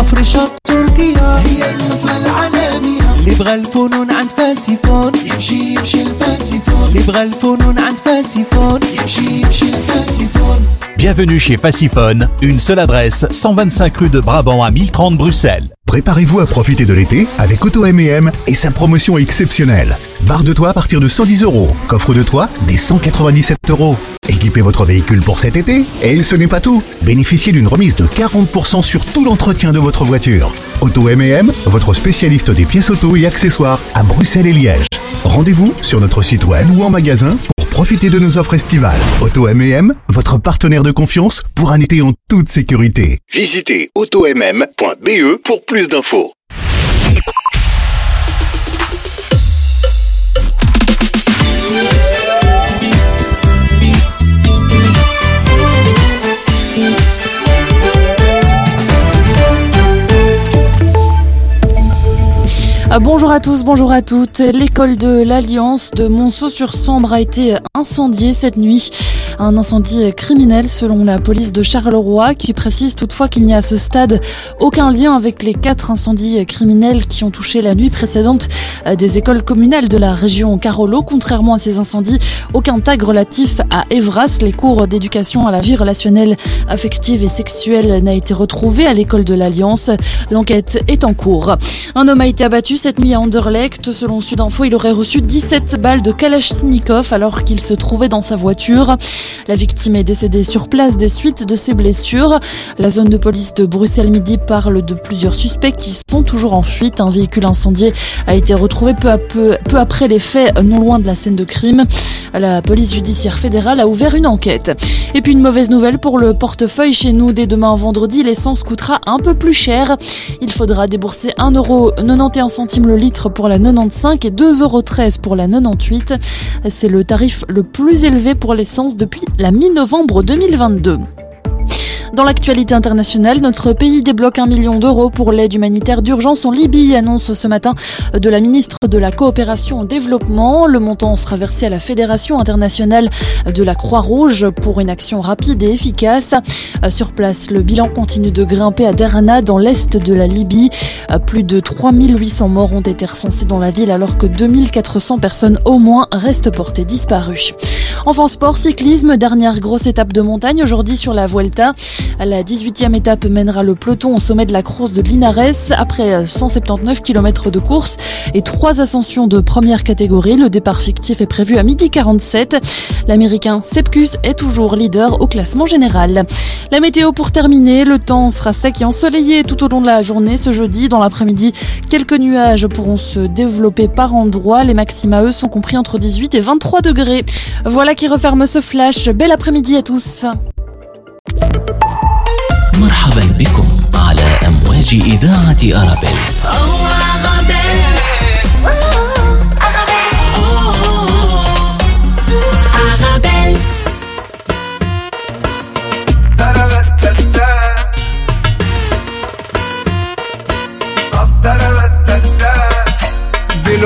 والأفرشة التركية هي النصرة العالمية اللي بغى الفنون عند فاسيفون يمشي يمشي الفاسيفون اللي بغى الفنون عند فاسيفون يمشي يمشي الفاسيفون Bienvenue chez Faciphone, une seule adresse, 125 rue de Brabant à 1030 Bruxelles. Préparez-vous à profiter de l'été avec Auto M&M et sa promotion exceptionnelle. Barre de toit à partir de 110 euros, coffre de toit des 197 euros. Équipez votre véhicule pour cet été et ce n'est pas tout. Bénéficiez d'une remise de 40% sur tout l'entretien de votre voiture. Auto M&M, votre spécialiste des pièces auto et accessoires à Bruxelles et Liège. Rendez-vous sur notre site web ou en magasin pour profiter de nos offres estivales. Auto M&M, votre partenaire de confiance pour un été en toute sécurité. Visitez automm.be pour plus d'infos. Bonjour à tous, bonjour à toutes. L'école de l'Alliance de Monceau-sur-Sambre a été incendiée cette nuit. Un incendie criminel selon la police de Charleroi qui précise toutefois qu'il n'y a à ce stade aucun lien avec les quatre incendies criminels qui ont touché la nuit précédente des écoles communales de la région Carolo. Contrairement à ces incendies, aucun tag relatif à Evras, les cours d'éducation à la vie relationnelle, affective et sexuelle, n'a été retrouvé à l'école de l'Alliance. L'enquête est en cours. Un homme a été abattu cette nuit à Anderlecht. Selon Sudinfo, il aurait reçu 17 balles de Kalachnikov alors qu'il se trouvait dans sa voiture. La victime est décédée sur place des suites de ses blessures. La zone de police de Bruxelles-Midi parle de plusieurs suspects qui sont toujours en fuite. Un véhicule incendié a été retrouvé peu, à peu, peu après les faits, non loin de la scène de crime. La police judiciaire fédérale a ouvert une enquête. Et puis une mauvaise nouvelle pour le portefeuille chez nous. Dès demain vendredi, l'essence coûtera un peu plus cher. Il faudra débourser 1,91€ le litre pour la 95 et 2,13€ pour la 98. C'est le tarif le plus élevé pour l'essence depuis la mi-novembre 2022. Dans l'actualité internationale, notre pays débloque un million d'euros pour l'aide humanitaire d'urgence en Libye, annonce ce matin de la ministre de la Coopération au Développement. Le montant sera versé à la Fédération internationale de la Croix-Rouge pour une action rapide et efficace. Sur place, le bilan continue de grimper à Derna, dans l'est de la Libye. Plus de 3800 morts ont été recensés dans la ville alors que 2400 personnes au moins restent portées disparues. Enfin sport, cyclisme, dernière grosse étape de montagne aujourd'hui sur la Vuelta. La 18e étape mènera le peloton au sommet de la crosse de Linares après 179 km de course et trois ascensions de première catégorie. Le départ fictif est prévu à midi 47. L'américain Sepkus est toujours leader au classement général. La météo pour terminer, le temps sera sec et ensoleillé tout au long de la journée ce jeudi. Dans l'après-midi, quelques nuages pourront se développer par endroits. Les maxima eux sont compris entre 18 et 23 degrés. Voilà qui referme ce flash. Bel après-midi à tous. مرحبا بكم على أمواج إذاعة أرابيل.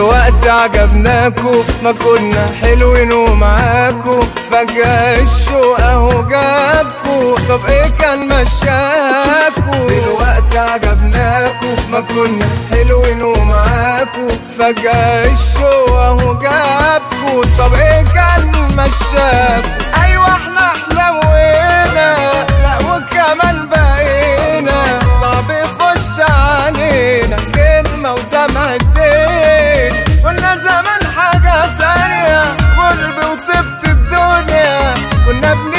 دلوقتي عجبناكو ما كنا حلوين ومعاكو. فجأة الشوق أهو جابكو. طب إيه كان مشاكو؟ دلوقتي عجبناكو ما كنا حلوين ومعاكو. فجأة الشوق أهو جابكو. طب إيه كان مشاكو؟ أيوه إحنا حلوينا لا وكمان بقينا nấp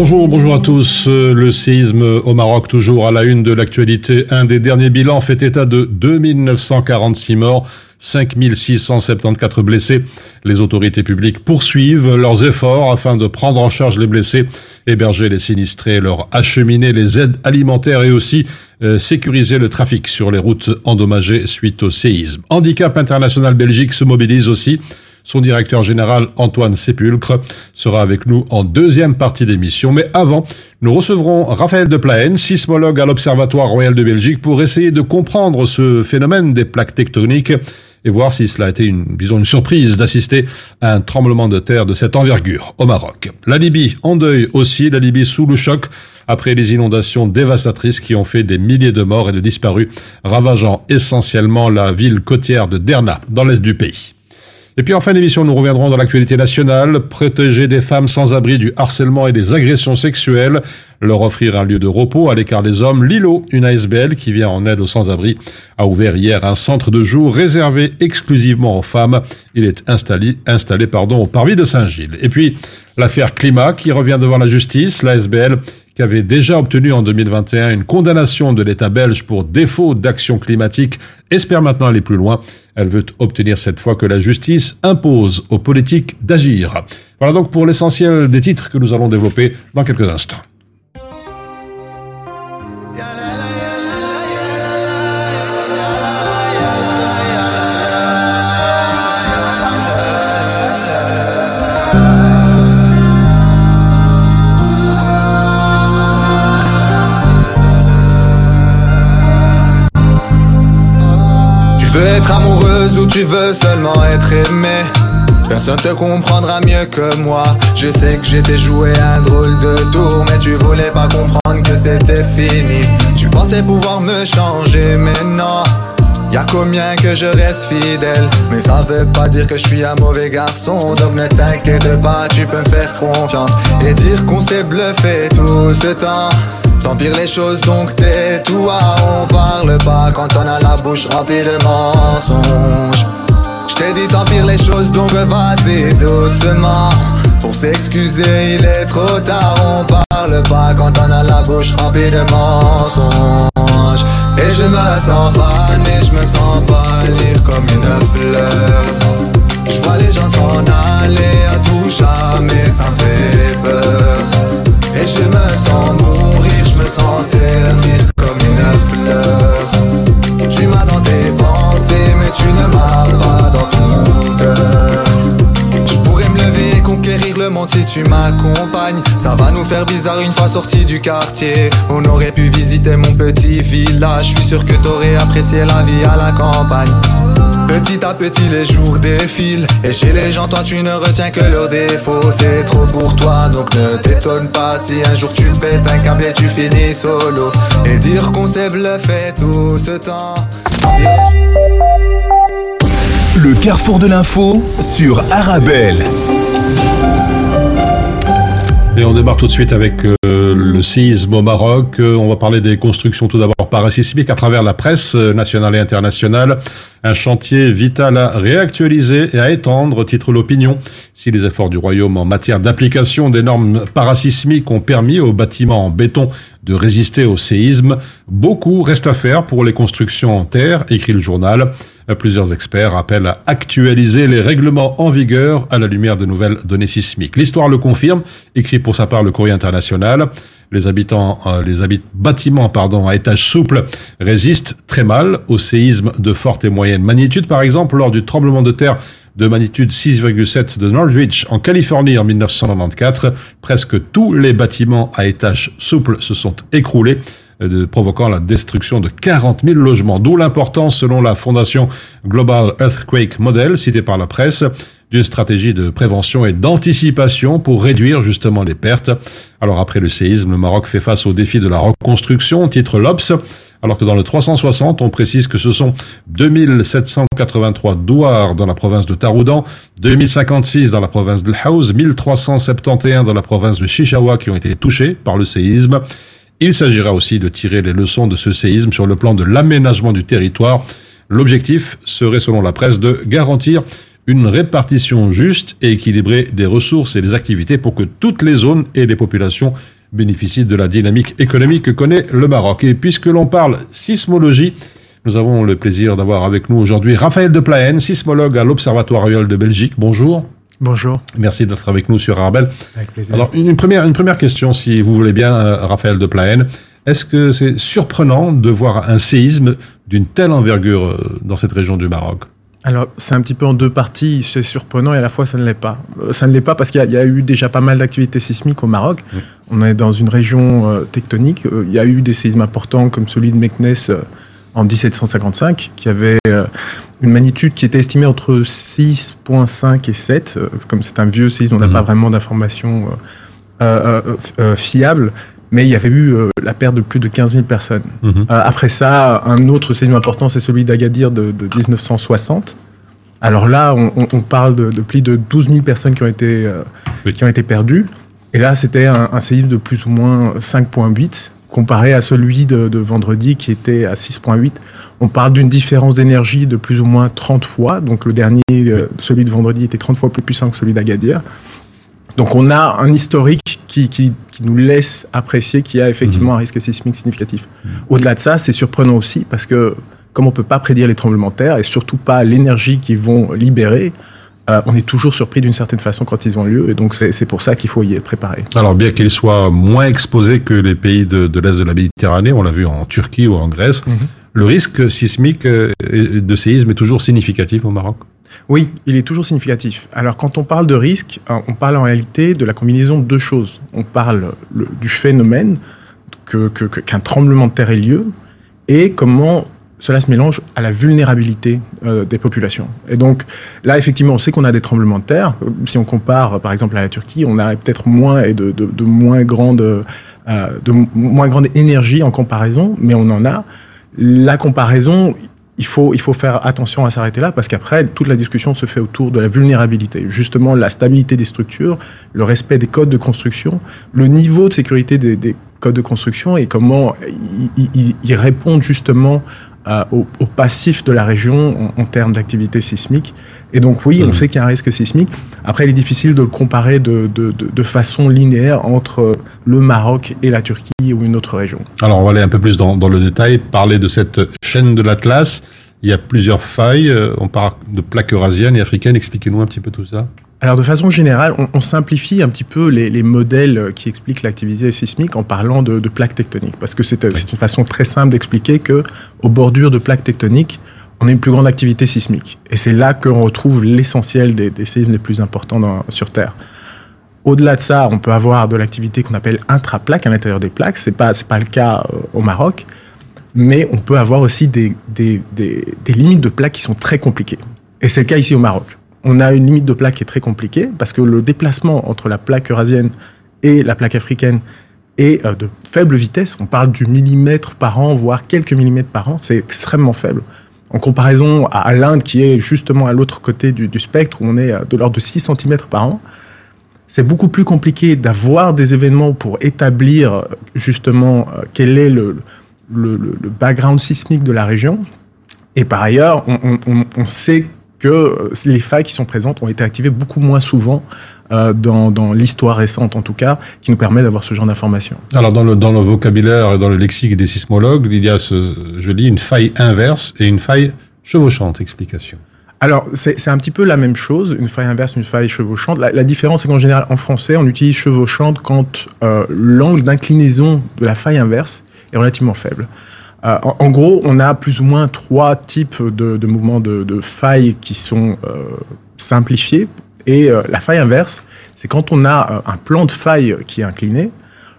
Bonjour, bonjour à tous. Euh, Le séisme au Maroc, toujours à la une de l'actualité. Un des derniers bilans fait état de 2946 morts, 5674 blessés. Les autorités publiques poursuivent leurs efforts afin de prendre en charge les blessés, héberger les sinistrés, leur acheminer les aides alimentaires et aussi euh, sécuriser le trafic sur les routes endommagées suite au séisme. Handicap International Belgique se mobilise aussi. Son directeur général Antoine Sépulcre sera avec nous en deuxième partie d'émission. Mais avant, nous recevrons Raphaël de Plaen, sismologue à l'Observatoire Royal de Belgique, pour essayer de comprendre ce phénomène des plaques tectoniques et voir si cela a été une, disons, une surprise d'assister à un tremblement de terre de cette envergure au Maroc. La Libye en deuil aussi, la Libye sous le choc après les inondations dévastatrices qui ont fait des milliers de morts et de disparus, ravageant essentiellement la ville côtière de Derna, dans l'est du pays. Et puis en fin d'émission, nous reviendrons dans l'actualité nationale, protéger des femmes sans abri du harcèlement et des agressions sexuelles, leur offrir un lieu de repos à l'écart des hommes. Lilo, une ASBL qui vient en aide aux sans-abri, a ouvert hier un centre de jour réservé exclusivement aux femmes. Il est installé, installé pardon, au parvis de Saint-Gilles. Et puis l'affaire climat qui revient devant la justice, l'ASBL qui avait déjà obtenu en 2021 une condamnation de l'État belge pour défaut d'action climatique, espère maintenant aller plus loin. Elle veut obtenir cette fois que la justice impose aux politiques d'agir. Voilà donc pour l'essentiel des titres que nous allons développer dans quelques instants. Tu veux seulement être aimée Personne te comprendra mieux que moi. Je sais que j'étais joué un drôle de tour Mais tu voulais pas comprendre que c'était fini. Tu pensais pouvoir me changer mais non. Y'a combien que je reste fidèle? Mais ça veut pas dire que je suis un mauvais garçon. Donc ne t'inquiète pas, tu peux me faire confiance Et dire qu'on s'est bluffé tout ce temps T'empires les choses donc tais-toi On parle pas quand on a la bouche remplie de mensonges. Je t'ai dit t'empires les choses donc vas-y doucement. Pour s'excuser il est trop tard. On parle pas quand on a la bouche remplie de mensonges. Et je me sens fan et je me sens pâlir comme une fleur. Je vois les gens s'en aller à tout jamais ça me fait peur. Et je me sens mourir, si tu m'accompagnes. Ça va nous faire bizarre une fois sortis du quartier. On aurait pu visiter mon petit village. Je suis sûr que t'aurais apprécié la vie à la campagne. Petit à petit les jours défilent. Et chez les gens toi tu ne retiens que leurs défauts. C'est trop pour toi donc ne t'étonne pas Si un jour tu pètes un câble et tu finis solo. Et dire qu'on s'est bluffé tout ce temps. Le carrefour de l'info sur Arabelle. Et on démarre tout de suite avec euh, le séisme au Maroc. Euh, on va parler des constructions tout d'abord parasismiques à travers la presse euh, nationale et internationale. Un chantier vital à réactualiser et à étendre, titre l'opinion. Si les efforts du Royaume en matière d'application des normes parasismiques ont permis aux bâtiments en béton de résister au séisme, beaucoup reste à faire pour les constructions en terre, écrit le journal. Plusieurs experts appellent à actualiser les règlements en vigueur à la lumière de nouvelles données sismiques. L'histoire le confirme, écrit pour sa part le courrier international. Les habitants, euh, les habit bâtiments pardon, à étage souple résistent très mal au séisme de forte et moyenne magnitude. Par exemple, lors du tremblement de terre de magnitude 6,7 de Norwich en Californie en 1994, presque tous les bâtiments à étage souple se sont écroulés de, provoquant la destruction de 40 000 logements. D'où l'importance, selon la fondation Global Earthquake Model, citée par la presse, d'une stratégie de prévention et d'anticipation pour réduire justement les pertes. Alors après le séisme, le Maroc fait face au défi de la reconstruction, titre l'Obs. alors que dans le 360, on précise que ce sont 2783 douars dans la province de Taroudan, 2056 dans la province de Haouz, 1371 dans la province de Chichawa qui ont été touchés par le séisme. Il s'agira aussi de tirer les leçons de ce séisme sur le plan de l'aménagement du territoire. L'objectif serait, selon la presse, de garantir une répartition juste et équilibrée des ressources et des activités pour que toutes les zones et les populations bénéficient de la dynamique économique que connaît le Maroc. Et puisque l'on parle sismologie, nous avons le plaisir d'avoir avec nous aujourd'hui Raphaël de Plaen, sismologue à l'Observatoire royal de Belgique. Bonjour. Bonjour. Merci d'être avec nous sur Arbel. Avec plaisir. Alors, une première, une première question, si vous voulez bien, euh, Raphaël de Plaen. Est-ce que c'est surprenant de voir un séisme d'une telle envergure euh, dans cette région du Maroc? Alors, c'est un petit peu en deux parties. C'est surprenant et à la fois, ça ne l'est pas. Euh, ça ne l'est pas parce qu'il y, a eu déjà pas mal d'activités sismiques au Maroc. On est dans une région euh, tectonique. Euh, il y a eu des séismes importants comme celui de Meknes en 1755, qui avait une magnitude qui était estimée entre 6,5 et 7. Comme c'est un vieux séisme, on n'a Mhm. pas vraiment d'informations fiables. Mais il y avait eu la perte de plus de 15 000 personnes. Mhm. Euh, après ça, un autre séisme important, c'est celui d'Agadir de, de 1960. Alors là, on, parle de, de plus de 12 000 personnes qui ont été, euh, Oui. qui ont été perdues. Et là, c'était un, un séisme de plus ou moins 5,8 comparé à celui de, de vendredi qui était à 6,8. On parle d'une différence d'énergie de plus ou moins 30 fois. Donc le dernier, euh, celui de vendredi, était 30 fois plus puissant que celui d'Agadir. Donc on a un historique qui, qui- qui nous laisse apprécier qu'il y a effectivement un risque sismique significatif. Au-delà de ça, c'est surprenant aussi parce que comme on ne peut pas prédire les tremblements de terre et surtout pas l'énergie qu'ils vont libérer, euh, on est toujours surpris d'une certaine façon quand ils ont lieu. Et donc c'est pour ça qu'il faut y être préparé. Alors, bien qu'ils soient moins exposés que les pays de, de l'Est de la Méditerranée, on l'a vu en Turquie ou en Grèce, Mhm. le risque sismique euh, de séisme est toujours significatif au Maroc? Oui, il est toujours significatif. Alors quand on parle de risque, hein, on parle en réalité de la combinaison de deux choses. On parle le- du phénomène que- que- qu'un tremblement de terre ait lieu et comment cela se mélange à la vulnérabilité euh, des populations. Et donc là, effectivement, on sait qu'on a des tremblements de terre. Euh, Si on compare, euh, par exemple, à la Turquie, on a peut-être moins et de, de- moins grande, euh, de moins grande énergie en comparaison, mais on en a. La comparaison, il faut, il faut faire attention à s'arrêter là parce qu'après, toute la discussion se fait autour de la vulnérabilité. Justement, la stabilité des structures, le respect des codes de construction, le niveau de sécurité des, des codes de construction et comment ils répondent justement euh, au, au passif de la région en, en termes d'activité sismique. Et donc oui, on Mhm. sait qu'il y a un risque sismique. Après, il est difficile de le comparer de, de- de- de façon linéaire entre le Maroc et la Turquie ou une autre région. Alors, on va aller un peu plus dans, dans le détail, parler de cette chaîne de l'Atlas. Il y a plusieurs failles. euh, On parle de plaques eurasiennes et africaines. Expliquez-nous un petit peu tout ça. Alors de façon générale, on, on simplifie un petit peu les, les modèles qui expliquent l'activité sismique en parlant de, de plaques tectoniques, parce que c'est c'est une façon très simple d'expliquer que aux bordures de plaques tectoniques, on a une plus grande activité sismique, et c'est là qu'on retrouve l'essentiel des, des séismes les plus importants dans- sur Terre. Au-delà de ça, on peut avoir de l'activité qu'on appelle intraplaque à l'intérieur des plaques. C'est pas c'est pas le cas euh, au Maroc, mais on peut avoir aussi des, des limites de plaques qui sont très compliquées. Et c'est le cas ici au Maroc. On a une limite de plaque qui est très compliquée parce que le déplacement entre la plaque eurasienne et la plaque africaine est euh, de faible vitesse. On parle du millimètre par an, voire quelques millimètres par an. C'est extrêmement faible. En comparaison à, l'Inde, qui est justement à l'autre côté du, spectre, où on est euh, de l'ordre de 6 cm par an, c'est beaucoup plus compliqué d'avoir des événements pour établir euh, justement quel est le, le, background sismique de la région. Et par ailleurs, on- on sait que euh, les failles qui sont présentes ont été activées beaucoup moins souvent euh, dans, dans l'histoire récente, en tout cas, qui nous permet d'avoir ce genre d'informations. Alors, dans le, dans le vocabulaire et dans le lexique des sismologues, il y a, ce, je lis, une faille inverse et une faille chevauchante. Explication. Alors, c'est c'est un petit peu la même chose, une faille inverse, une faille chevauchante. La, la différence, c'est qu'en général, en français, on utilise chevauchante quand euh, l'angle d'inclinaison de la faille inverse est relativement faible. Euh, en, gros, on a plus ou moins trois types de, mouvements de, de failles qui sont euh, simplifiés. Et euh, la faille inverse, c'est quand on a un plan de faille qui est incliné,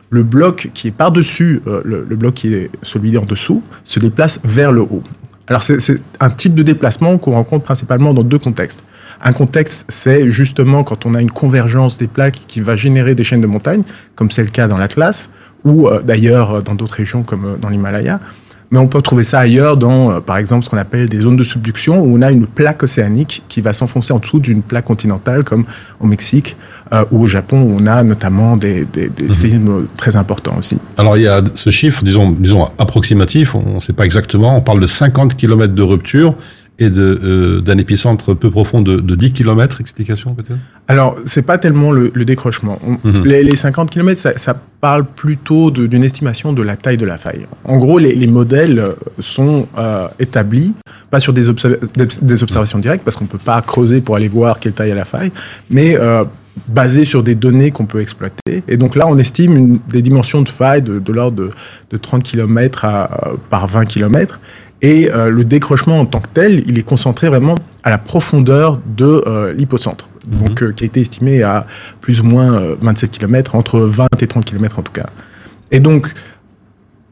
le bloc qui est par-dessus, le, bloc qui est celui en dessous, se déplace vers le haut. Alors c'est un type de déplacement qu'on rencontre principalement dans deux contextes. Un contexte, c'est justement quand on a une convergence des plaques qui va générer des chaînes de montagnes, comme c'est le cas dans l'Atlas, ou d'ailleurs dans d'autres régions comme dans l'Himalaya. Mais on peut trouver ça ailleurs dans, euh, par exemple, ce qu'on appelle des zones de subduction où on a une plaque océanique qui va s'enfoncer en dessous d'une plaque continentale, comme au Mexique euh, ou au Japon, où on a notamment des, des, des Mhm. séismes très importants aussi. Alors il y a ce chiffre, disons, disons approximatif, on ne sait pas exactement, on parle de 50 km de rupture et de, euh, d'un épicentre peu profond de, de 10 km, explication peut-être? Alors, c'est pas tellement le, le décrochement. On- Mhm. les, les 50 km, ça, ça parle plutôt d'une estimation de la taille de la faille. En gros, les, les modèles sont euh, établis, pas sur des, observ- des- des observations directes, parce qu'on ne peut pas creuser pour aller voir quelle taille a la faille, mais euh, basés sur des données qu'on peut exploiter. Et donc là, on estime une- des dimensions de faille de, de l'ordre de, de 30 km à, par 20 km. Et euh, le décrochement en tant que tel, il est concentré vraiment à la profondeur de euh, l'hypocentre, donc euh, qui a été estimé à plus ou moins euh, 27 km, entre 20 et 30 km en tout cas. Et donc,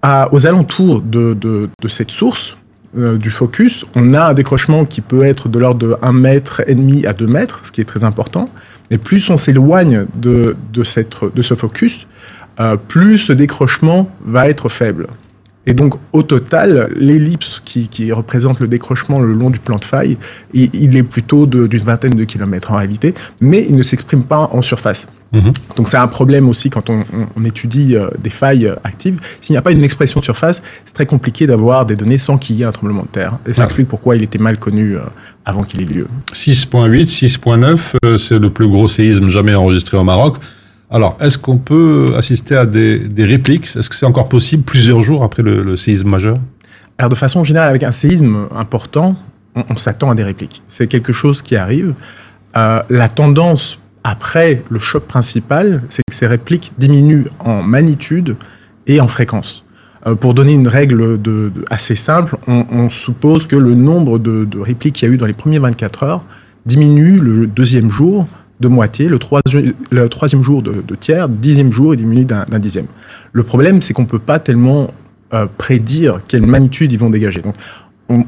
à- aux alentours de, de- de cette source euh, du focus, on a un décrochement qui peut être de l'ordre de 1 mètre et demi à 2 mètres, ce qui est très important. Et plus on s'éloigne de, de, cette, de ce focus, euh, plus ce décrochement va être faible. Et donc, au total, l'ellipse qui, qui représente le décrochement le long du plan de faille, il, il est plutôt d'une vingtaine de kilomètres en réalité, mais il ne s'exprime pas en surface. Mhm. Donc, c'est un problème aussi quand on, on- on étudie euh, des failles euh, actives. S'il n'y a pas une expression de surface, c'est très compliqué d'avoir des données sans qu'il y ait un tremblement de terre. Et ça Ah. explique pourquoi il était mal connu euh, avant qu'il ait lieu. 6.8, 6.9, euh, c'est le plus gros séisme jamais enregistré au Maroc. Alors, est-ce qu'on peut assister à des, répliques? Est-ce que c'est encore possible plusieurs jours après le, séisme majeur? Alors, de façon générale, avec un séisme important, on, s'attend à des répliques. C'est quelque chose qui arrive. Euh, la tendance après le choc principal, c'est que ces répliques diminuent en magnitude et en fréquence. Euh, pour donner une règle assez simple, on, on suppose que le nombre de, de répliques qu'il y a eu dans les premiers 24 heures diminue le deuxième jour de moitié, le, troisi- le troisième jour de, tiers, dixième jour, il diminue d'un dixième. Le problème, c'est qu'on ne peut pas tellement euh, prédire quelle magnitude ils vont dégager. Donc,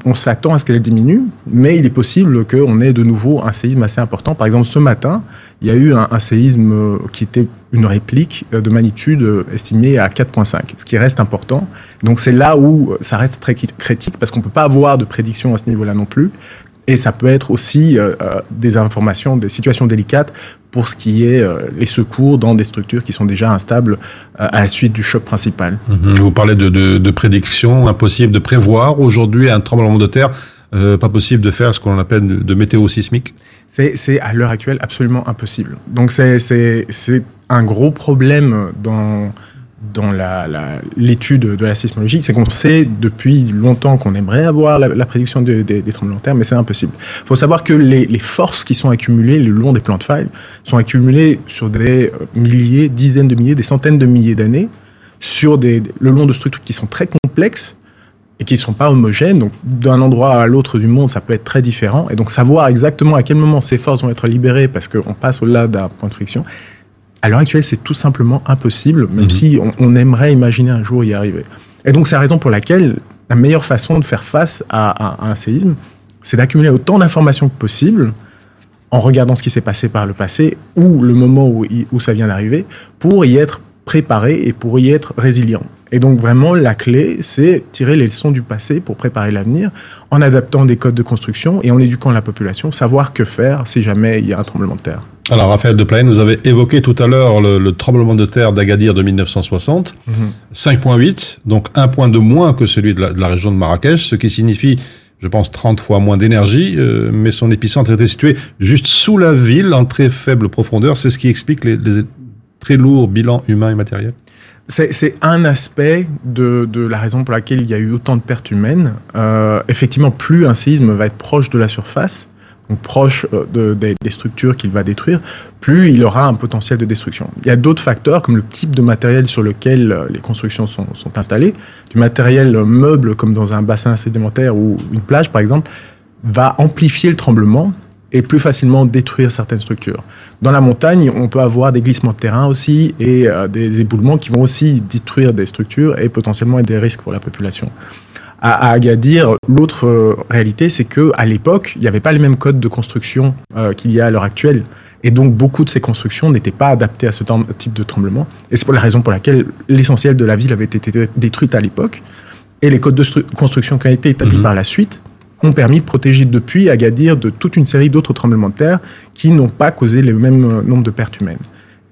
on, s'attend à ce qu'elle diminue, mais il est possible qu'on ait de nouveau un séisme assez important. Par exemple, ce matin, il y a eu un, séisme euh, qui était une réplique euh, de magnitude estimée à 4,5, ce qui reste important. Donc c'est là où ça reste très cri- critique, parce qu'on ne peut pas avoir de prédiction à ce niveau-là non plus. Et ça peut être aussi euh, euh, des informations, des situations délicates pour ce qui est euh, les secours dans des structures qui sont déjà instables euh, à la suite du choc principal. Mhm. Vous parlez de, de, de prédiction, impossible de prévoir. Aujourd'hui, un tremblement de terre, pas possible de faire ce qu'on appelle de, de météo sismique. C'est, à l'heure actuelle absolument impossible. Donc c'est un gros problème dans, dans l'étude de la sismologie, c'est qu'on sait depuis longtemps qu'on aimerait avoir la, la prédiction de- des- des tremblements de terre, mais c'est impossible. Il faut savoir que les, les forces qui sont accumulées le long des plans de faille sont accumulées sur des euh, milliers, dizaines de milliers, des centaines de milliers d'années, sur des, le long de structures qui sont très complexes et qui ne sont pas homogènes. Donc, d'un endroit à l'autre du monde, ça peut être très différent. Et donc, savoir exactement à quel moment ces forces vont être libérées parce qu'on passe au-delà d'un point de friction, à l'heure actuelle, c'est tout simplement impossible, même Mhm. si on, on aimerait imaginer un jour y arriver. Et donc, c'est la raison pour laquelle la meilleure façon de faire face à, à- à un séisme, c'est d'accumuler autant d'informations que possible en regardant ce qui s'est passé par le passé ou le moment où, où ça vient d'arriver pour y être préparé et pour y être résilient. Et donc vraiment, la clé, c'est tirer les leçons du passé pour préparer l'avenir en adaptant des codes de construction et en éduquant la population, savoir que faire si jamais il y a un tremblement de terre. Alors, Raphaël de Plaine, vous avez évoqué tout à l'heure le, le tremblement de terre d'Agadir de 1960. 5.8, donc un point de moins que celui de la, de la région de Marrakech, ce qui signifie, je pense, 30 fois moins d'énergie, euh, mais son épicentre était situé juste sous la ville, en très faible profondeur. C'est ce qui explique les, les très lourds bilans humains et matériels. C'est c'est un aspect de, de la raison pour laquelle il y a eu autant de pertes humaines. Euh, effectivement, plus un séisme va être proche de la surface, donc proche euh, de- des, structures qu'il va détruire, plus il aura un potentiel de destruction. Il y a d'autres facteurs, comme le type de matériel sur lequel euh, les constructions sont, installées. Du matériel euh, meuble, comme dans un bassin sédimentaire ou une plage, par exemple, va amplifier le tremblement et plus facilement détruire certaines structures. Dans la montagne, on peut avoir des glissements de terrain aussi et des éboulements qui vont aussi détruire des structures et potentiellement des risques pour la population. À, à Agadir, l'autre euh, réalité, c'est que à l'époque, il n'y avait pas les mêmes codes de construction euh, qu'il y a à l'heure actuelle. Et donc, beaucoup de ces constructions n'étaient pas adaptées à ce type de tremblement. Et c'est pour la raison pour laquelle l'essentiel de la ville avait été détruite à l'époque. et les codes de construction qui ont été établis Mhm. par la suite ont permis de protéger depuis Agadir de toute une série d'autres tremblements de terre qui n'ont pas causé le même euh, nombre de pertes humaines.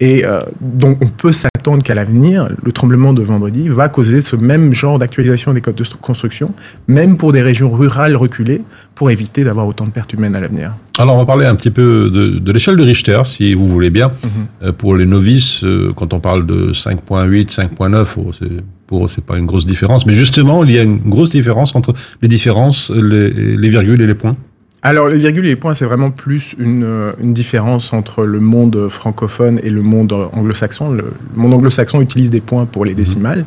Et euh, donc, on peut qu'à l'avenir, le tremblement de vendredi va causer ce même genre d'actualisation des codes de construction, même pour des régions rurales reculées, pour éviter d'avoir autant de pertes humaines à l'avenir. Alors, on va parler un petit peu de, de l'échelle de Richter, si vous voulez bien. Mhm. Euh, pour les novices, euh, quand on parle de 5.8, 5.9, oh, c'est- pour eux, c'est pas une grosse différence. Mais justement, il y a une grosse différence entre les différences, les, les virgules et les points. Alors, les virgules et les points, c'est vraiment plus une, euh, une différence entre le monde francophone et le monde euh, anglo-saxon. Le, le monde anglo-saxon utilise des points pour les décimales.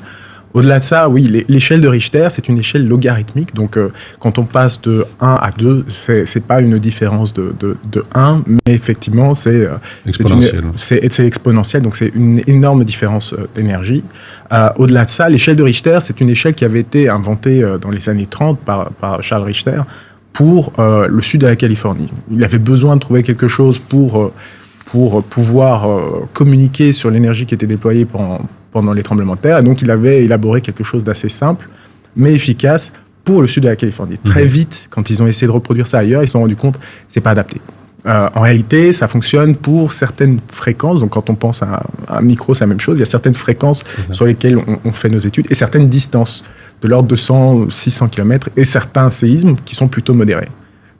Au-delà de ça, oui, l'é- l'échelle de Richter, c'est une échelle logarithmique. Donc, euh, quand on passe de 1 à 2, c'est c'est pas une différence de, de, de 1, mais effectivement, c'est euh. C'est c'est exponentiel, donc c'est une énorme différence euh, d'énergie. Euh, Au-delà de ça, l'échelle de Richter, c'est une échelle qui avait été inventée euh, dans les années 30 par, par Charles Richter pour euh, le sud de la Californie. Il avait besoin de trouver quelque chose pour, euh, pour pouvoir euh, communiquer sur l'énergie qui était déployée pendant, pendant les tremblements de terre. Et donc, il avait élaboré quelque chose d'assez simple, mais efficace pour le sud de la Californie. Très vite, quand ils ont essayé de reproduire ça ailleurs, ils se sont rendus compte que c'est pas adapté. Euh, en réalité, ça fonctionne pour certaines fréquences. Donc, quand on pense à un, un micro, c'est la même chose. Il y a certaines fréquences sur lesquelles on, on fait nos études et certaines distances de l'ordre de 100, 600 km et certains séismes qui sont plutôt modérés.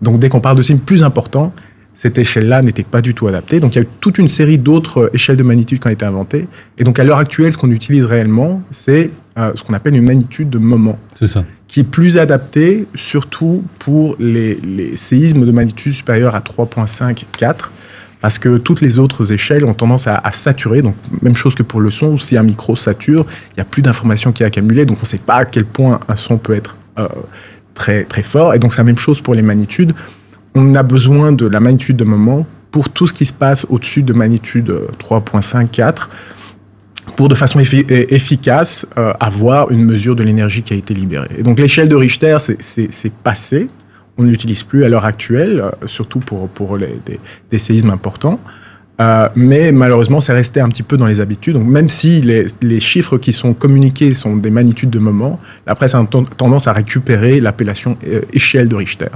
Donc, dès qu'on parle de séismes plus importants, cette échelle-là n'était pas du tout adaptée. Donc, il y a eu toute une série d'autres euh, échelles de magnitude qui ont été inventées. Et donc, à l'heure actuelle, ce qu'on utilise réellement, c'est euh, ce qu'on appelle une magnitude de moment C'est ça. qui est plus adapté surtout pour les, les séismes de magnitude supérieure à 3.5, 4, parce que toutes les autres échelles ont tendance à, saturer. Donc, même chose que pour le son, si un micro sature, il n'y a plus d'informations qui est accumulée, donc on ne sait pas à quel point un son peut être euh, très, très fort. Et donc, c'est la même chose pour les magnitudes. On a besoin de la magnitude de moment pour tout ce qui se passe au-dessus de magnitude euh, 3.5, 4 pour de façon euh, efficace euh, avoir une mesure de l'énergie qui a été libérée. Et donc l'échelle de Richter, c'est passé. On ne l'utilise plus à l'heure actuelle, euh, surtout pour, pour les, des, des séismes importants. Euh, mais malheureusement, c'est resté un petit peu dans les habitudes. Donc même si les, les chiffres qui sont communiqués sont des magnitudes de moment, la presse a ten- tendance à récupérer l'appellation euh, échelle de Richter.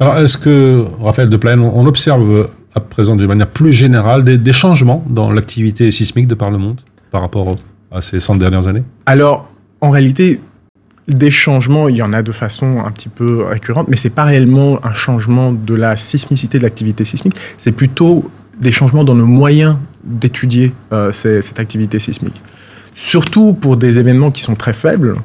Alors, est-ce que, Raphaël de Plaine, on observe à présent de manière plus générale des, des changements dans l'activité sismique de par le monde par rapport à ces 100 dernières années? Alors, en réalité, des changements, il y en a de façon un petit peu récurrente, mais c'est pas réellement un changement de la sismicité de l'activité sismique, c'est plutôt des changements dans nos moyens d'étudier euh, cette activité sismique. Surtout pour des événements qui sont très faibles,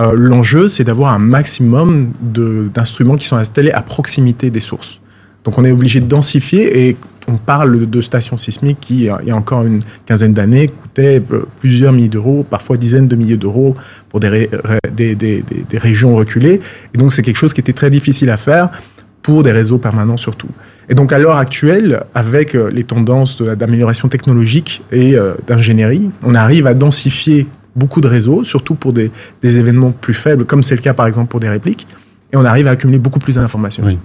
euh, l'enjeu c'est d'avoir un maximum d'instruments qui sont installés à proximité des sources. Donc on est obligé de densifier et on parle de stations sismiques qui, il y a encore une quinzaine d'années, coûtaient euh, plusieurs milliers d'euros, parfois dizaines de milliers d'euros pour des, ré- des, des- des- régions reculées. Et donc c'est quelque chose qui était très difficile à faire pour des réseaux permanents surtout. Et donc à l'heure actuelle, avec euh, les tendances d'amélioration technologique et euh, d'ingénierie, on arrive à densifier beaucoup de réseaux, surtout pour des, des événements plus faibles, comme c'est le cas par exemple pour des répliques, et on arrive à accumuler beaucoup plus d'informations. Oui.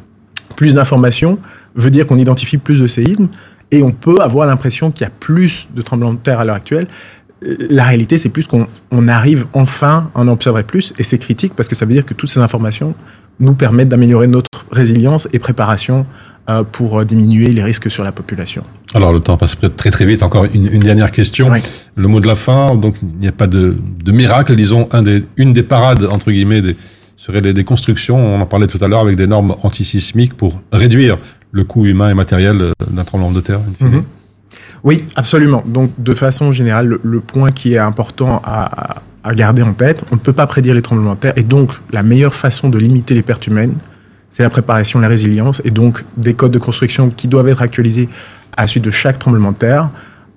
Plus d'informations veut dire qu'on identifie plus de séismes, et on peut avoir l'impression qu'il y a plus de tremblements de terre à l'heure actuelle. Euh, La réalité, c'est plus qu'on on arrive enfin à en observer plus, et c'est critique parce que ça veut dire que toutes ces informations nous permettent d'améliorer notre résilience et préparation euh, pour euh, diminuer les risques sur la population. Alors, le temps passe très très vite. Encore une, une dernière question. Oui. Le mot de la fin. Donc, il n'y a pas de, de miracle. Disons, un des, une des parades, entre guillemets, des, serait des, des constructions. On en parlait tout à l'heure avec des normes antisismiques pour réduire le coût humain et matériel euh, d'un tremblement de terre. Mhm. Oui, absolument. Donc, de façon générale, le, point qui est important à garder en tête, on ne peut pas prédire les tremblements de terre. Et donc, la meilleure façon de limiter les pertes humaines, c'est la préparation, la résilience, et donc des codes de construction qui doivent être actualisés à la suite de chaque tremblement de terre.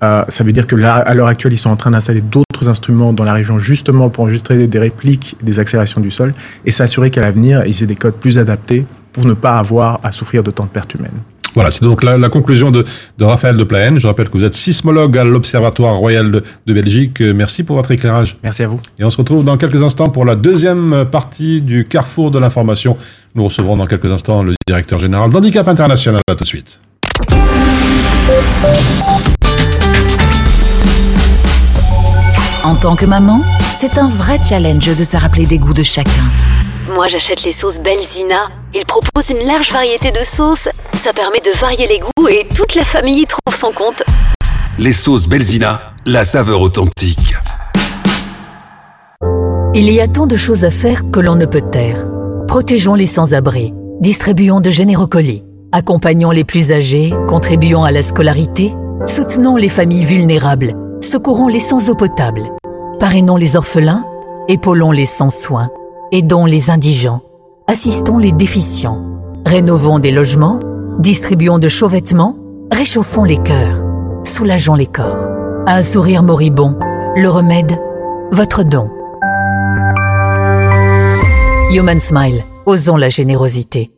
Euh, ça veut dire que là, à l'heure actuelle, ils sont en train d'installer d'autres instruments dans la région justement pour enregistrer des répliques, des accélérations du sol, et s'assurer qu'à l'avenir, ils aient des codes plus adaptés pour ne pas avoir à souffrir de tant de pertes humaines. Voilà, c'est donc la, la conclusion de, de Raphaël de Plaen. Je rappelle que vous êtes sismologue à l'Observatoire Royal de, de Belgique. Euh, Merci pour votre éclairage. Merci à vous. Et on se retrouve dans quelques instants pour la deuxième partie du Carrefour de l'information. Nous recevrons dans quelques instants le directeur général d'Handicap International. À tout de suite. Entendez tant que maman, c'est un vrai challenge de se rappeler des goûts de chacun. Moi, j'achète les sauces Belzina. Ils proposent une large variété de sauces. Ça permet de varier les goûts et toute la famille y trouve son compte. Les sauces Belzina, la saveur authentique. Il y a tant de choses à faire que l'on ne peut taire. Protégeons les sans-abri, distribuons de généreux colis, accompagnons les plus âgés, contribuons à la scolarité, soutenons les familles vulnérables, secourons les sans eau potable, parrainons les orphelins, épaulons les sans soins, aidons les indigents, assistons les déficients, rénovons des logements, distribuons de chauds vêtements, réchauffons les cœurs, soulageons les corps. Un sourire moribond, le remède, votre don. Human Smile, osons la générosité.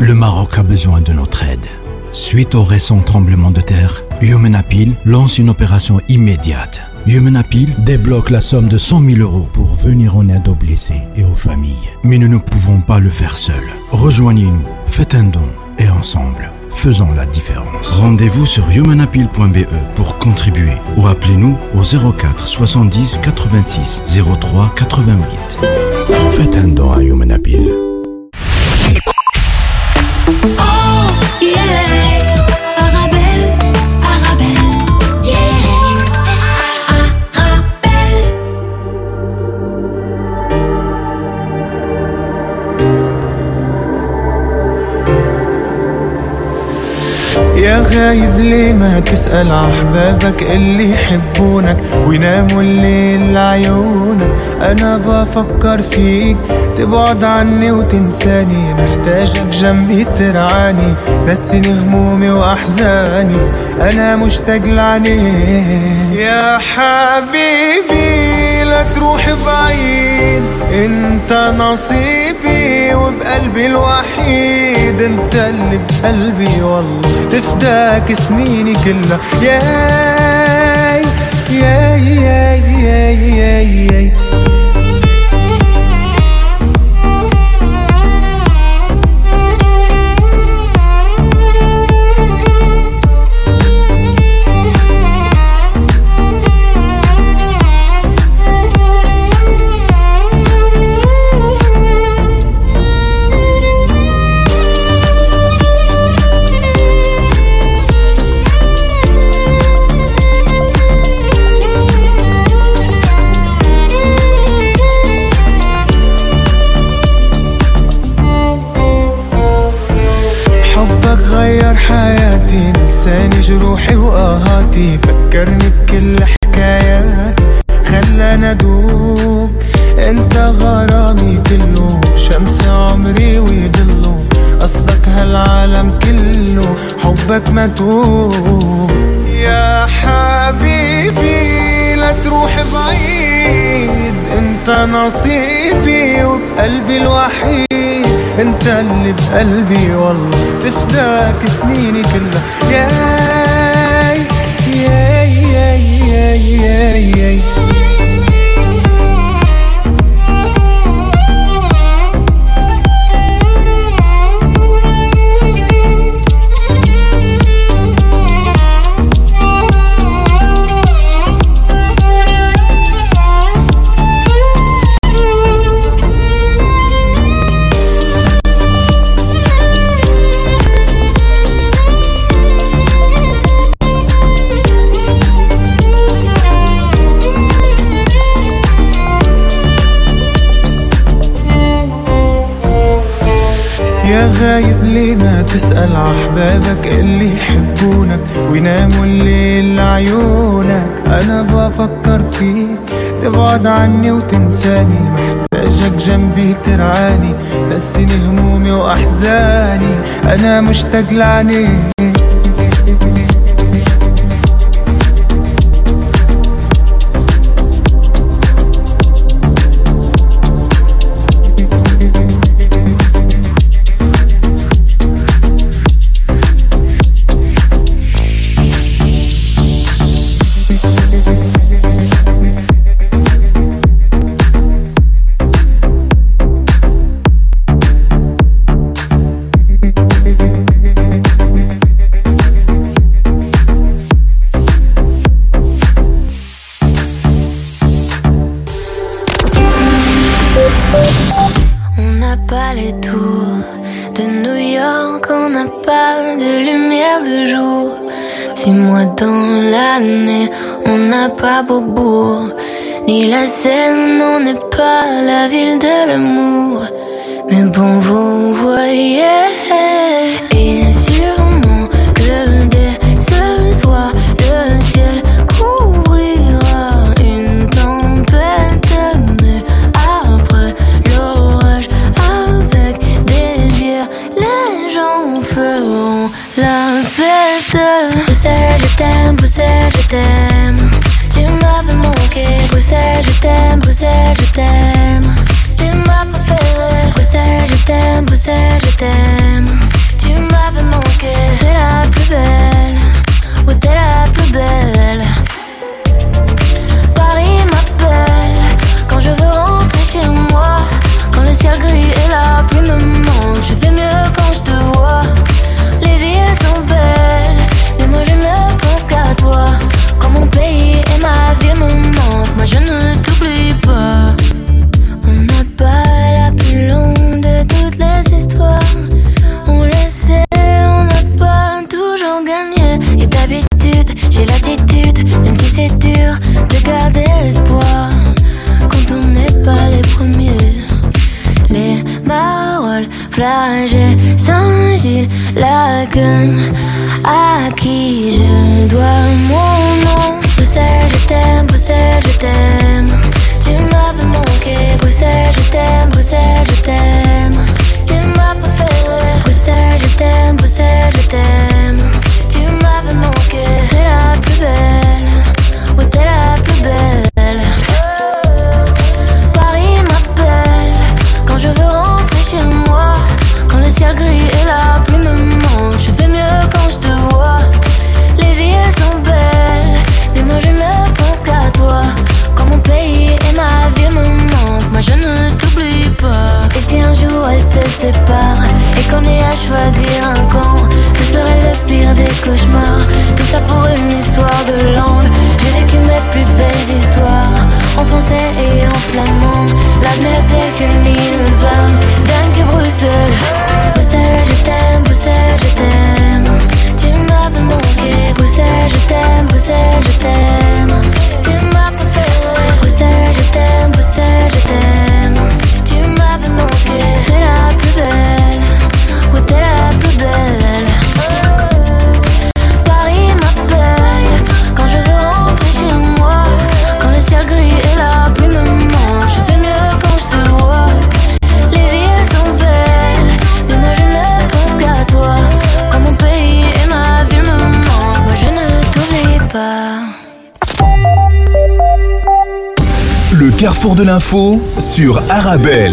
Le Maroc a besoin de notre aide. Suite au récent tremblement de terre, Human Appeal lance une opération immédiate. Human débloque la somme de 100 000 euros pour venir en aide aux blessés et aux familles. Mais nous ne pouvons pas le faire seuls. Rejoignez-nous, faites un don et ensemble, faisons la différence. Rendez-vous sur humanappeal.be pour contribuer ou appelez-nous au 04 70 86 03 88. Faites un don à Human. غايب ليه ما تسأل أحبابك اللي يحبونك ويناموا الليل عيونك أنا بفكر فيك تبعد عني وتنساني. محتاجك جنبي ترعاني نسيني همومي وأحزاني. أنا مشتاق لعينيك يا حبيبي لا تروح بعيد. أنت نصيبي وبقلبي الوحيد انت اللي بقلبي والله. تفداك سنيني كلها. ياي ياي ياي ياي ياي, ياي. وآهاتي فكرني بكل حكاياتي خلاني أدوب. أنت غرامي كله. شمس عمري ويضله قصدك هالعالم كله. حبك متوب. يا حبيبي لا تروح بعيد. أنت نصيبي وبقلبي الوحيد. أنت اللي بقلبي والله. تفداك سنيني كلها. ياي yeah, yeah. يا غايب ليه ما تسأل أحبابك اللي يحبونك ويناموا الليل لعيونك؟ أنا بفكر فيك تبعد عني وتنساني. محتاجك جنبي ترعاني نسيني همومي وأحزاني. أنا مشتاق لعينيك on n'a pas Beaubourg. Ni la Seine, on n'est pas la ville de l'amour. Mais bon, vous voyez, t'aime. Tu m'avais manqué, Bruxelles, je t'aime, Bruxelles, je t'aime. T'es ma préférée, Bruxelles, je t'aime, Bruxelles, je t'aime. Tu m'avais manqué, t'es la plus belle, oui, t'es la plus belle. Paris m'appelle quand je veux rentrer chez moi. Quand le ciel gris et Flagey, Saint-Gilles, Laken, à qui je dois mon nom. Bruxelles, je t'aime, Bruxelles, je t'aime. Carrefour de l'info sur Arabelle.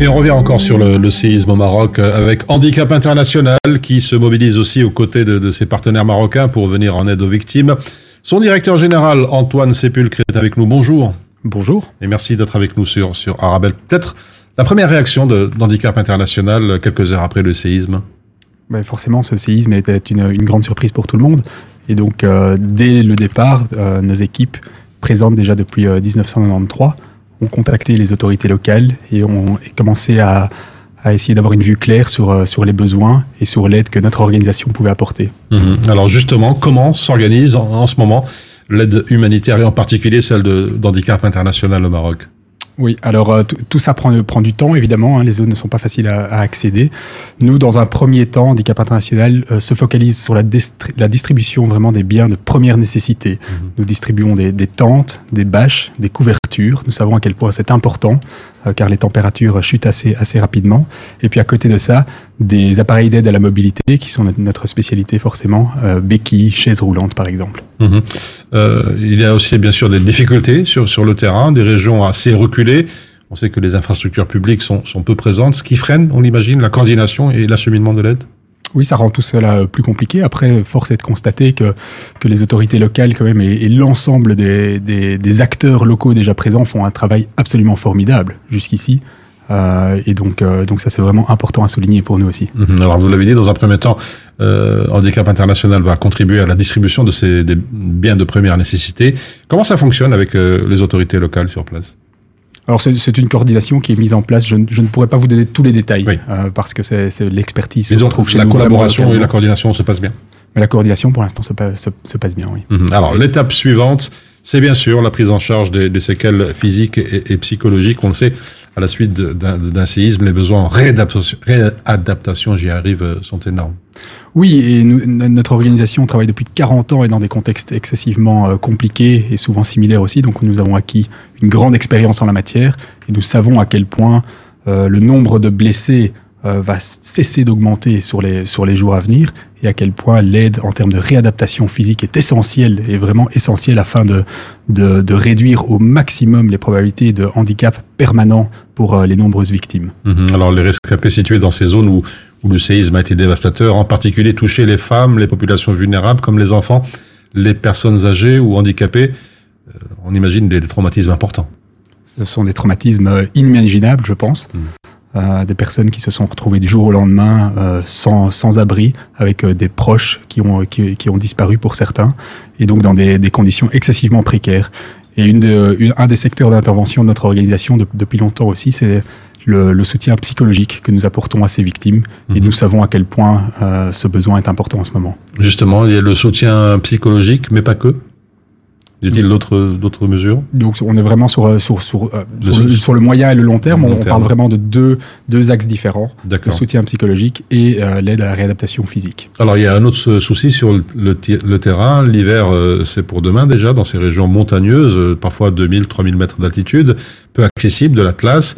Et on revient encore sur le, le séisme au Maroc euh, avec Handicap International qui se mobilise aussi aux côtés de, de ses partenaires marocains pour venir en aide aux victimes. Son directeur général, Antoine Sépulcre, est avec nous. Bonjour. Bonjour. Et merci d'être avec nous sur, sur Arabelle. Peut-être la première réaction de- d'Handicap International euh, quelques heures après le séisme. Ben, forcément, ce séisme était une, une grande surprise pour tout le monde. Et donc, euh, dès le départ, euh, nos équipes, présentes déjà depuis euh, 1993, ont contacté les autorités locales et ont commencé à, essayer d'avoir une vue claire sur, euh, les besoins et sur l'aide que notre organisation pouvait apporter. Mhm. Alors justement, comment s'organise en, en ce moment l'aide humanitaire et en particulier celle d'Handicap International au Maroc? Oui, alors euh, tout- ça prend, prend du temps, évidemment. hein, les zones ne sont pas faciles à, à accéder. Nous, dans un premier temps, Handicap International euh, se focalise sur la, la distribution vraiment des biens de première nécessité. Nous distribuons des, des tentes, des bâches, des couvertures. Nous savons à quel point c'est important, car les températures chutent assez, assez rapidement. Et puis à côté de ça, des appareils d'aide à la mobilité, qui sont notre- notre spécialité forcément, euh, béquilles, chaises roulantes par exemple. Mhm. Euh, il y a aussi bien sûr des difficultés sur, sur le terrain, des régions assez reculées. On sait que les infrastructures publiques sont, sont peu présentes, ce qui freine, on l'imagine, la coordination et l'acheminement de l'aide? Oui, ça rend tout cela plus compliqué. Après, force est de constater que, que les autorités locales, quand même, et, et l'ensemble des, des, des acteurs locaux déjà présents font un travail absolument formidable jusqu'ici. Euh, et donc, euh, donc ça, c'est vraiment important à souligner pour nous aussi. Mhm. Alors vous l'avez dit, dans un premier temps, euh, Handicap International va contribuer à la distribution de ces des biens de première nécessité. Comment ça fonctionne avec euh, les autorités locales sur place? Alors c'est- une coordination qui est mise en place. Je, ne- je ne pourrais pas vous donner tous les détails euh, parce que c'est c'est l'expertise. Mais donc, la nous collaboration et la coordination se passent bien. Mais la coordination pour l'instant se, pa- se- se passe bien, oui. Mhm. Alors, l'étape suivante, c'est bien sûr la prise en charge des, des séquelles physiques et, et psychologiques. On le sait, à la suite d'un séisme, les besoins en réadaptation, j'y arrive, euh, sont énormes. Oui, et notre organisation travaille depuis 40 ans et dans des contextes excessivement euh, compliqués et souvent similaires aussi. Donc nous avons acquis une grande expérience en la matière et nous savons à quel point euh, le nombre de blessés va cesser d'augmenter sur les, sur les jours à venir et à quel point l'aide en termes de réadaptation physique est essentielle et vraiment essentielle afin de, de, de réduire au maximum les probabilités de handicap permanent pour euh, les nombreuses victimes. Mhm. Alors, les rescapés situés dans ces zones où, où le séisme a été dévastateur, en particulier touché les femmes, les populations vulnérables comme les enfants, les personnes âgées ou handicapées, euh, on imagine des, des traumatismes importants. Ce sont des traumatismes euh, inimaginables, je pense. Euh, des personnes qui se sont retrouvées du jour au lendemain euh, sans, sans abri, avec euh, des proches qui ont, qui, qui ont disparu pour certains, et donc dans des, des conditions excessivement précaires. Et une de- une- un des secteurs d'intervention de notre organisation de- depuis longtemps aussi, c'est le, le soutien psychologique que nous apportons à ces victimes. Et nous savons à quel point euh, ce besoin est important en ce moment. Justement, il y a le soutien psychologique, mais pas que. Y a-t-il d'autres mesures? Donc on est vraiment sur, euh, sur, sur, euh, Le sur, le, sou- sur le moyen et le long terme. Le on, long on terme. parle vraiment de deux, deux axes différents. Le soutien psychologique et euh, l'aide à la réadaptation physique. Alors, il y a un autre sou- souci sur le, terrain. L'hiver, euh, c'est pour demain déjà, dans ces régions montagneuses, parfois 2000, 3000 mètres d'altitude, peu accessibles de la classe.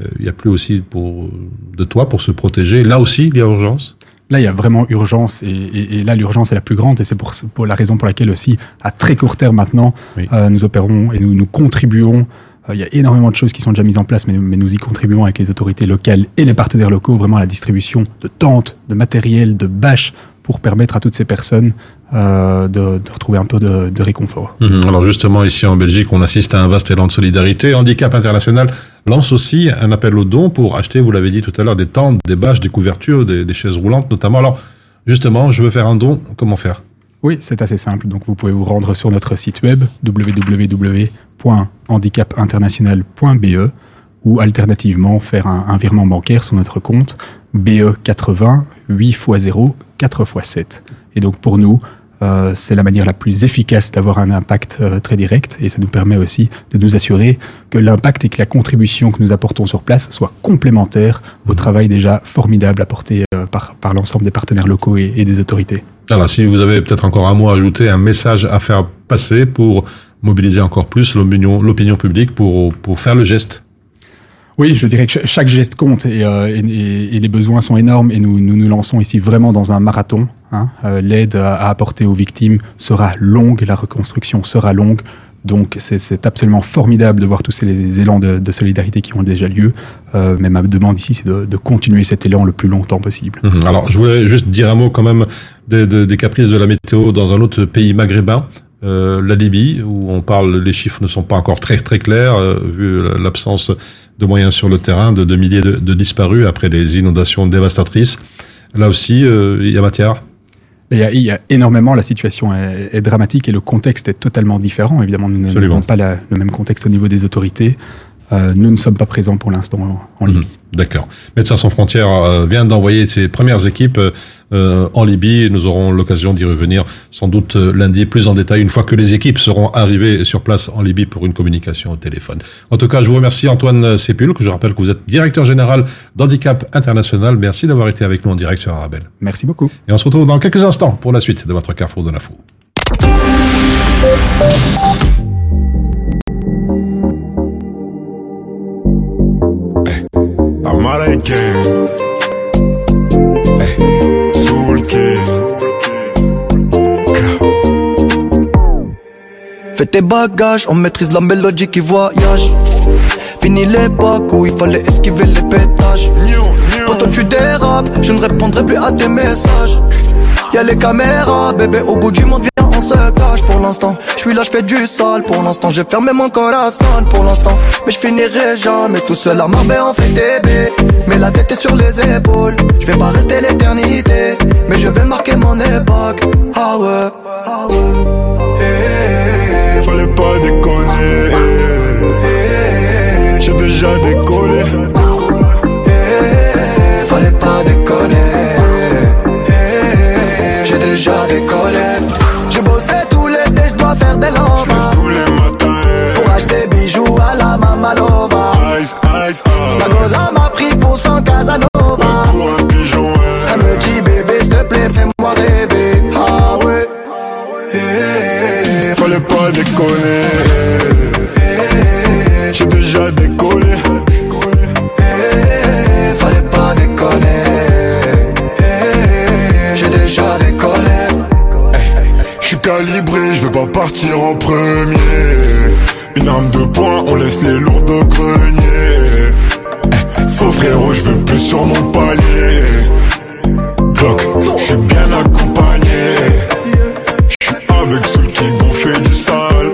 Euh, Il n'y a plus aussi pour, de toit pour se protéger. Là aussi, il y a urgence? Là, il y a vraiment urgence et, et- et là, l'urgence est la plus grande et c'est pour, pour la raison pour laquelle aussi, à très court terme maintenant, euh, nous opérons et nous, nous contribuons. Euh, il y a énormément de choses qui sont déjà mises en place, mais, mais nous y contribuons avec les autorités locales et les partenaires locaux, vraiment à la distribution de tentes, de matériel, de bâches pour permettre à toutes ces personnes euh, de, de retrouver un peu de, de réconfort. Mhm. Alors justement, ici en Belgique, on assiste à un vaste élan de solidarité. Handicap International lance aussi un appel aux dons pour acheter, vous l'avez dit tout à l'heure, des tentes, des bâches, des couvertures, des, des chaises roulantes notamment. Alors justement, je veux faire un don, comment faire? Oui, c'est assez simple. Donc, vous pouvez vous rendre sur notre site web www.handicapinternational.be ou alternativement faire un, un virement bancaire sur notre compte BE 80 8 x 0 4 x 7. Et donc, pour nous, euh, c'est la manière la plus efficace d'avoir un impact euh, très direct et ça nous permet aussi de nous assurer que l'impact et que la contribution que nous apportons sur place soit complémentaire au travail déjà formidable apporté euh, par, par l'ensemble des partenaires locaux et- et des autorités. Alors si vous avez peut-être encore un mot à ajouter, un message à faire passer pour mobiliser encore plus l'opinion l'opinion publique pour, pour faire le geste. Oui, je dirais que ch- chaque geste compte et, euh, et- et- les besoins sont énormes et nous nous, nous lançons ici vraiment dans un marathon. hein. Euh, L'aide à, apporter aux victimes sera longue, la reconstruction sera longue. Donc c'est- absolument formidable de voir tous ces élans de, de solidarité qui ont déjà lieu. Euh, mais ma demande ici, c'est de, de continuer cet élan le plus longtemps possible. Mhm. Alors, je voulais juste dire un mot quand même des- des caprices de la météo dans un autre pays maghrébin, euh, la Libye, où on parle, les chiffres ne sont pas encore très très clairs, euh, vu l'absence de moyens sur le terrain, de, de milliers de, de disparus après des inondations dévastatrices. Là aussi, euh, il y a matière? Il y, a, il y a énormément, la situation est, est dramatique et le contexte est totalement différent. Évidemment, nous n'avons pas la- le même contexte au niveau des autorités. Euh, nous ne sommes pas présents pour l'instant en, en Libye. D'accord. Médecins sans frontières euh, vient d'envoyer ses premières équipes euh, en Libye. Nous aurons l'occasion d'y revenir sans doute lundi plus en détail une fois que les équipes seront arrivées sur place en Libye pour une communication au téléphone. En tout cas, je vous remercie Antoine Sépul, que je rappelle que vous êtes directeur général d'Handicap International. Merci d'avoir été avec nous en direct sur Arabelle. Merci beaucoup. Et on se retrouve dans quelques instants pour la suite de votre Carrefour de l'info. Américain. Hey, Soul King. Fais tes bagages, on maîtrise la mélodie qui voyage. Fini l'époque où il fallait esquiver les pétages. Quand tu dérapes, je ne répondrai plus à tes messages. Y'a les caméras, bébé, au bout du monde, se cache pour l'instant. Je suis là, je fais du sale pour l'instant. J'ai fermé mon corazon pour l'instant. Mais je finirai jamais tout seul à Marbella, on fait bébé. Mais la tête est sur les épaules. Je vais pas rester l'éternité. Mais je vais marquer mon époque. Ah ouais. Fallait pas déconner. décoller. Eh, fallait pas déconner. Eh, J'ai déjà décollé. J'ai bossé tout l'été, je dois faire des lovas. tous les matins. Pour acheter bijoux à la Mamalova. Ice, ice, oh. Ma goza m'a pris pour son Casanova. Pour un Elle me dit bébé, s'il te plaît, fais-moi rêver. Ah ouais. Fallait pas déconner. J'ai déjà décollé. Calibré, je veux pas partir en premier. Une arme de poing, on laisse les lourds au grenier. Eh, Faux frérot, je veux plus sur mon palier. Clock, je suis bien accompagné. Je suis avec ceux qui fait du sale.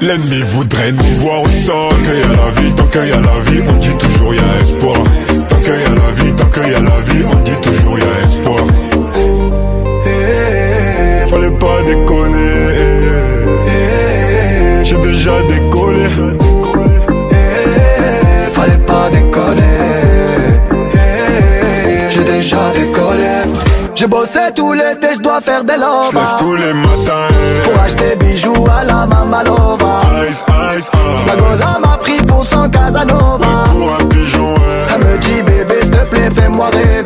L'ennemi voudrait nous voir au sol. Y a la vie, tant y a la vie, on dit Bossé tout l'été, je dois faire des J'lève lovas. tous les matins. Pour acheter bijoux à la Mamalova. Ice, ice, oh. Ma goza m'a pris pour son Casanova. Pour un pigeon. Elle me dit bébé, s'il te plaît, fais-moi rêver.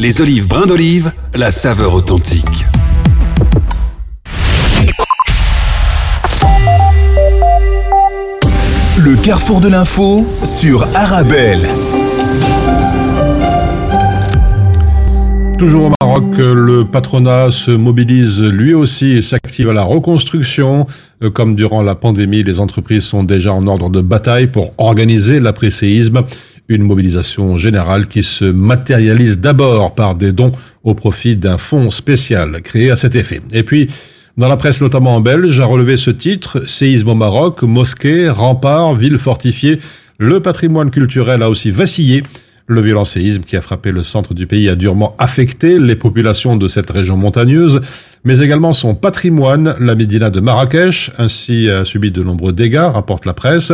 Les olives brins d'olive, la saveur authentique. Le carrefour de l'info sur Arabelle. Toujours au Maroc, le patronat se mobilise lui aussi et s'active à la reconstruction. Comme durant la pandémie, les entreprises sont déjà en ordre de bataille pour organiser l'après-séisme. Une mobilisation générale qui se matérialise d'abord par des dons au profit d'un fonds spécial créé à cet effet. Et puis, dans la presse notamment en belge, a relevé ce titre, Séisme au Maroc, mosquée, rempart, ville fortifiée. Le patrimoine culturel a aussi vacillé. Le violent séisme qui a frappé le centre du pays a durement affecté les populations de cette région montagneuse, mais également son patrimoine. La médina de Marrakech ainsi a subi de nombreux dégâts, rapporte la presse.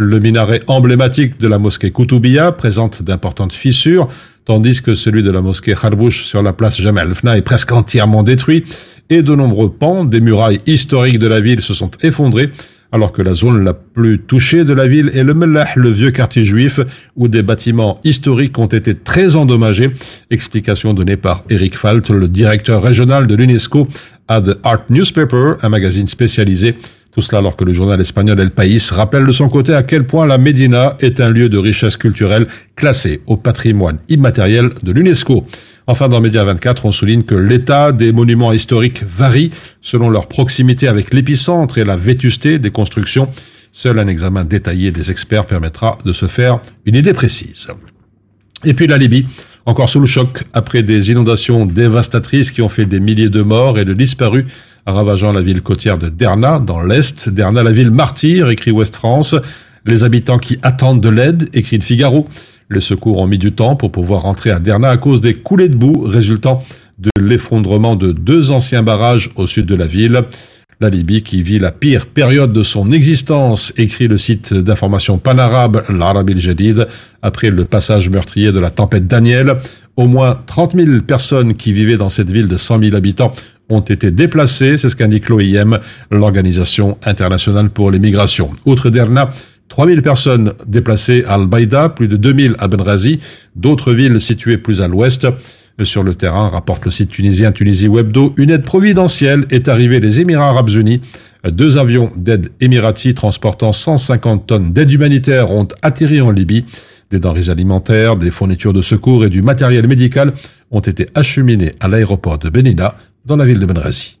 Le minaret emblématique de la mosquée Koutoubia présente d'importantes fissures, tandis que celui de la mosquée Kharbouch sur la place Jamal Fna est presque entièrement détruit, et de nombreux pans des murailles historiques de la ville se sont effondrés, alors que la zone la plus touchée de la ville est le Mellah, le vieux quartier juif, où des bâtiments historiques ont été très endommagés. Explication donnée par Eric Falt, le directeur régional de l'UNESCO à The Art Newspaper, un magazine spécialisé. Tout cela alors que le journal espagnol El País rappelle de son côté à quel point la Médina est un lieu de richesse culturelle classé au patrimoine immatériel de l'UNESCO. Enfin, dans Média 24, on souligne que l'état des monuments historiques varie selon leur proximité avec l'épicentre et la vétusté des constructions. Seul un examen détaillé des experts permettra de se faire une idée précise. Et puis la Libye. Encore sous le choc après des inondations dévastatrices qui ont fait des milliers de morts et de disparus ravageant la ville côtière de Derna, dans l'Est. Derna, la ville martyre, écrit Ouest France. Les habitants qui attendent de l'aide, écrit le Figaro. Les secours ont mis du temps pour pouvoir rentrer à Derna à cause des coulées de boue résultant de l'effondrement de deux anciens barrages au sud de la ville. La Libye qui vit la pire période de son existence, écrit le site d'information panarabe l'Arab el Jadid, après le passage meurtrier de la tempête Daniel. Au moins 30 000 personnes qui vivaient dans cette ville de 100 000 habitants ont été déplacées, c'est ce qu'indique l'OIM, l'Organisation internationale pour les migrations. Outre Derna, 3000 personnes déplacées à Al-Baïda, plus de 2000 à Benrazi, d'autres villes situées plus à l'ouest. Sur le terrain, rapporte le site tunisien Tunisie Webdo, une aide providentielle est arrivée des Émirats arabes unis. Deux avions d'aide émirati transportant 150 tonnes d'aide humanitaire ont atterri en Libye. Des denrées alimentaires, des fournitures de secours et du matériel médical ont été acheminés à l'aéroport de Benina, dans la ville de Benrazi.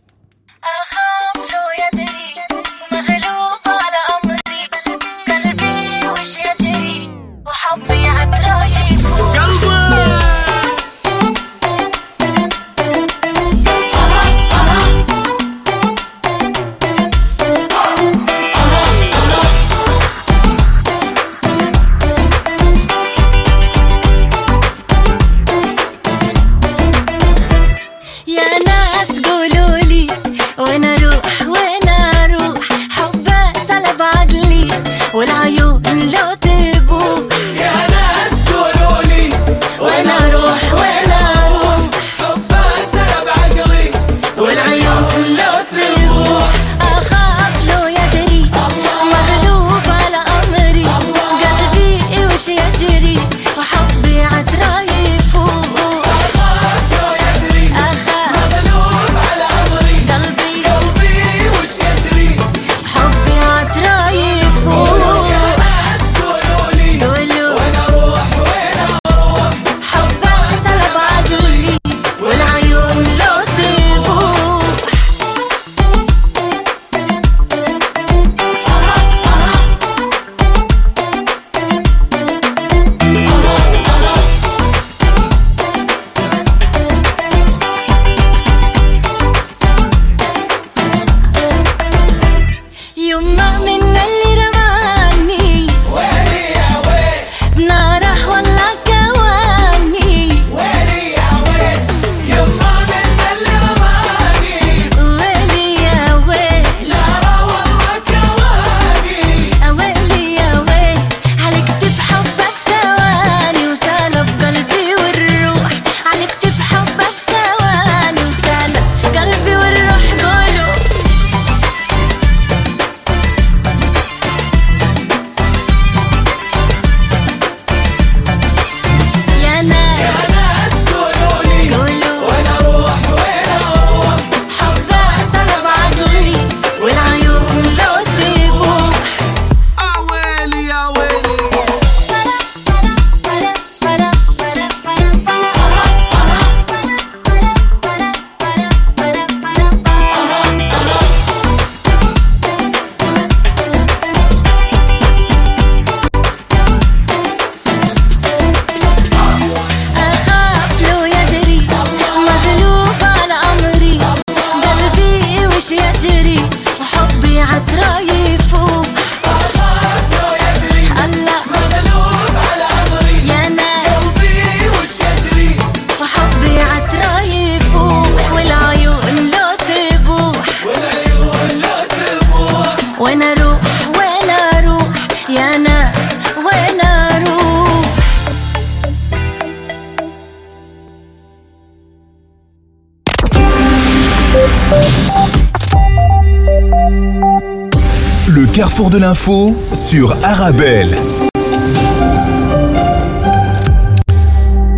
Carrefour de l'info sur Arabelle.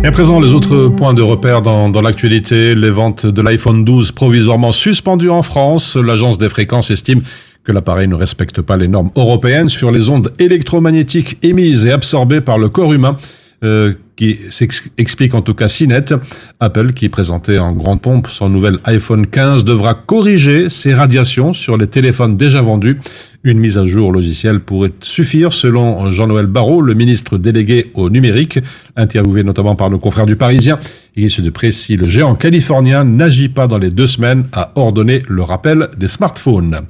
Et à présent, les autres points de repère dans, l'actualité, les ventes de l'iPhone 12 provisoirement suspendues en France. L'agence des fréquences estime que l'appareil ne respecte pas les normes européennes sur les ondes électromagnétiques émises et absorbées par le corps humain. euh, qui s'ex- explique en tout cas si net. Apple, qui présentait en grande pompe son nouvel iPhone 15, devra corriger ses radiations sur les téléphones déjà vendus Une mise à jour logicielle pourrait suffire selon Jean-Noël Barrot, le ministre délégué au numérique, interviewé notamment par nos confrères du Parisien. Il se de près si le géant californien n'agit pas dans les deux semaines à ordonner le rappel des smartphones.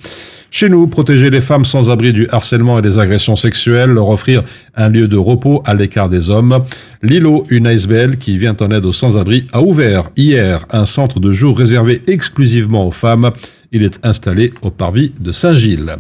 Chez nous, protéger les femmes sans abri du harcèlement et des agressions sexuelles, leur offrir un lieu de repos à l'écart des hommes. Lilo, une ASBL qui vient en aide aux sans-abri, a ouvert hier un centre de jour réservé exclusivement aux femmes. Il est installé au parvis de Saint-Gilles.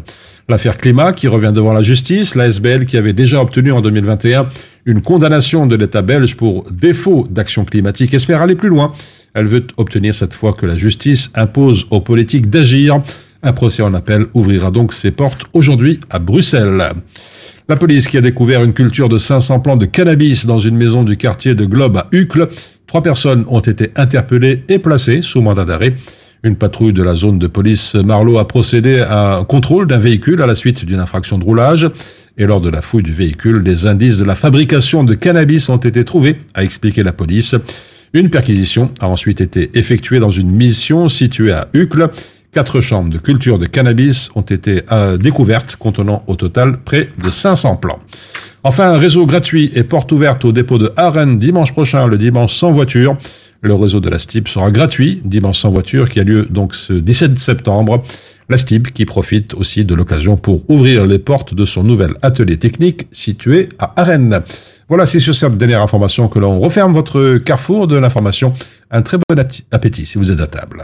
L'affaire climat qui revient devant la justice, l'ASBL qui avait déjà obtenu en 2021 une condamnation de l'État belge pour défaut d'action climatique espère aller plus loin. Elle veut obtenir cette fois que la justice impose aux politiques d'agir. Un procès en appel ouvrira donc ses portes aujourd'hui à Bruxelles. La police qui a découvert une culture de 500 plants de cannabis dans une maison du quartier de Globe à Uccle. Trois personnes ont été interpellées et placées sous mandat d'arrêt. Une patrouille de la zone de police Marlowe a procédé à un contrôle d'un véhicule à la suite d'une infraction de roulage. Et lors de la fouille du véhicule, des indices de la fabrication de cannabis ont été trouvés, a expliqué la police. Une perquisition a ensuite été effectuée dans une mission située à Uccle. Quatre chambres de culture de cannabis ont été euh, découvertes, contenant au total près de 500 plants. Enfin, un réseau gratuit et porte ouverte au dépôt de Arène dimanche prochain, le dimanche sans voiture. Le réseau de la STIB sera gratuit, dimanche sans voiture, qui a lieu donc ce 17 septembre. La STIB qui profite aussi de l'occasion pour ouvrir les portes de son nouvel atelier technique situé à Arène. Voilà, c'est sur cette dernière information que l'on referme votre carrefour de l'information. Un très bon appétit si vous êtes à table.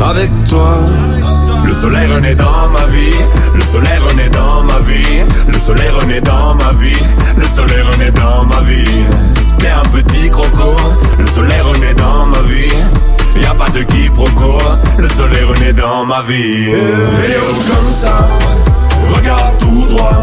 avec toi. Le soleil renaît dans ma vie, le soleil renaît dans ma vie, le soleil renaît dans ma vie, le soleil renaît dans ma vie. T'es un petit croco, le soleil renaît dans ma vie. Y a pas de quiproquo, le soleil renaît dans ma vie. Et oh comme ça, regarde tout droit.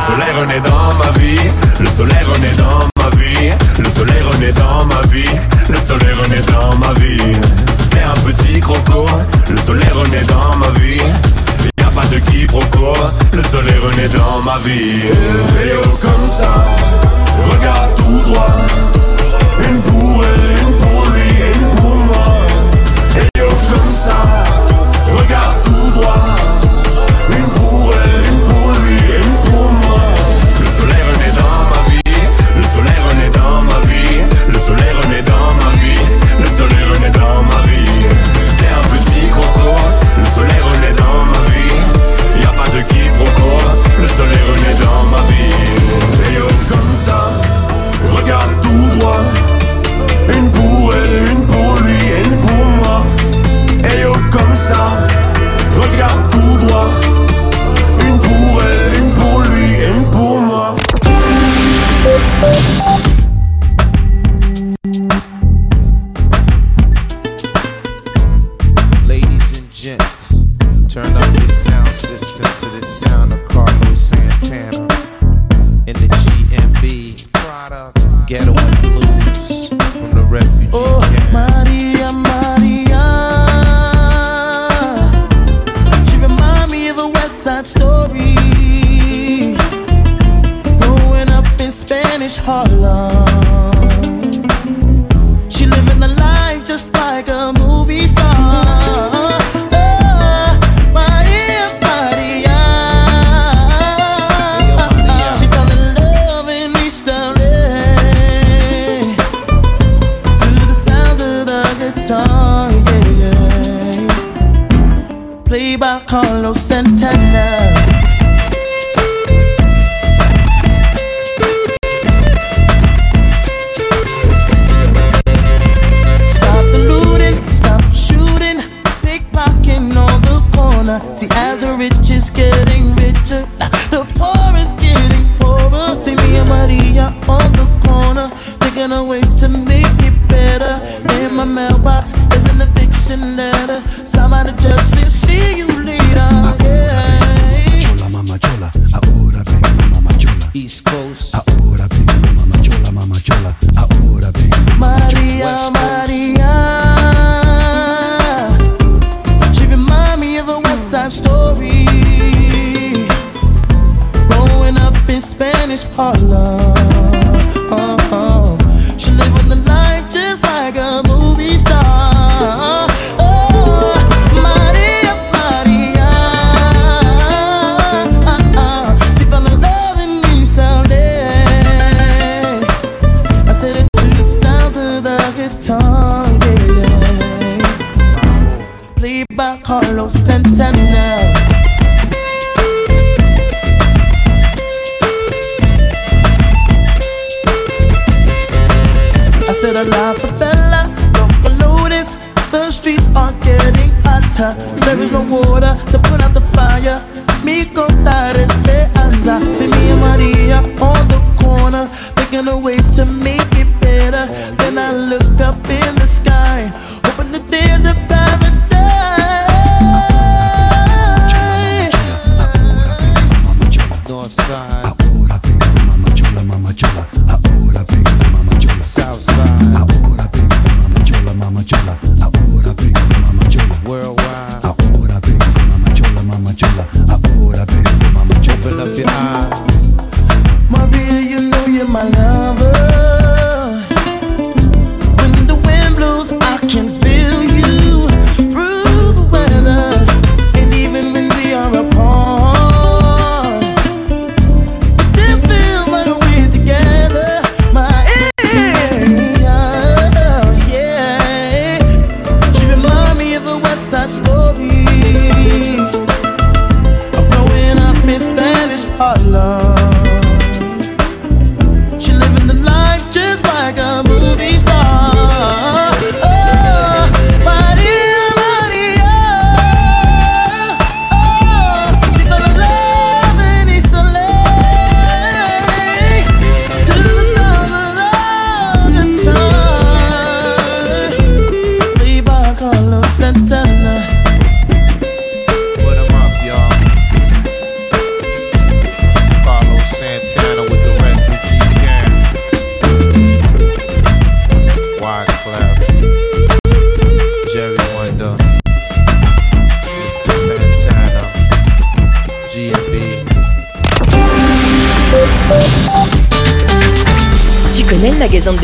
Le soleil renaît dans ma vie, le soleil renaît dans ma vie, le soleil renaît dans ma vie, le soleil renaît dans ma vie. T'es un petit croco, le soleil renaît dans ma vie. Y a pas de quiproquo, le soleil renaît dans ma vie. Et oh comme ça, regarde tout droit. Une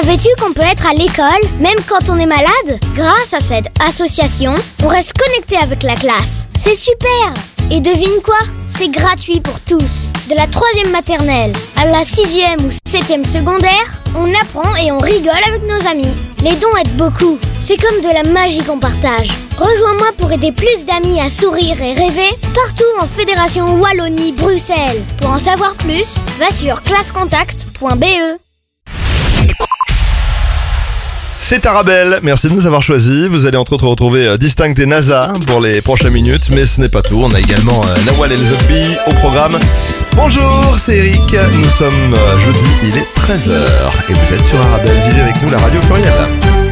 Savais-tu qu'on peut être à l'école, même quand on est malade? Grâce à cette association, on reste connecté avec la classe. C'est super Et devine quoi? C'est gratuit pour tous. De la troisième maternelle à la sixième ou septième secondaire, on apprend et on rigole avec nos amis. Les dons aident beaucoup. C'est comme de la magie qu'on partage. Rejoins-moi pour aider plus d'amis à sourire et rêver partout en Fédération Wallonie-Bruxelles. Pour en savoir plus, va sur classecontact.be. C'est Arabelle, merci de nous avoir choisis. Vous allez entre autres retrouver euh, Distinct et NASA pour les prochaines minutes, mais ce n'est pas tout. On a également euh, Nawal et les Zombies au programme. Bonjour, c'est Eric. Nous sommes euh, jeudi, il est 13h et vous êtes sur Arabelle. Vivez avec nous la radio plurielle.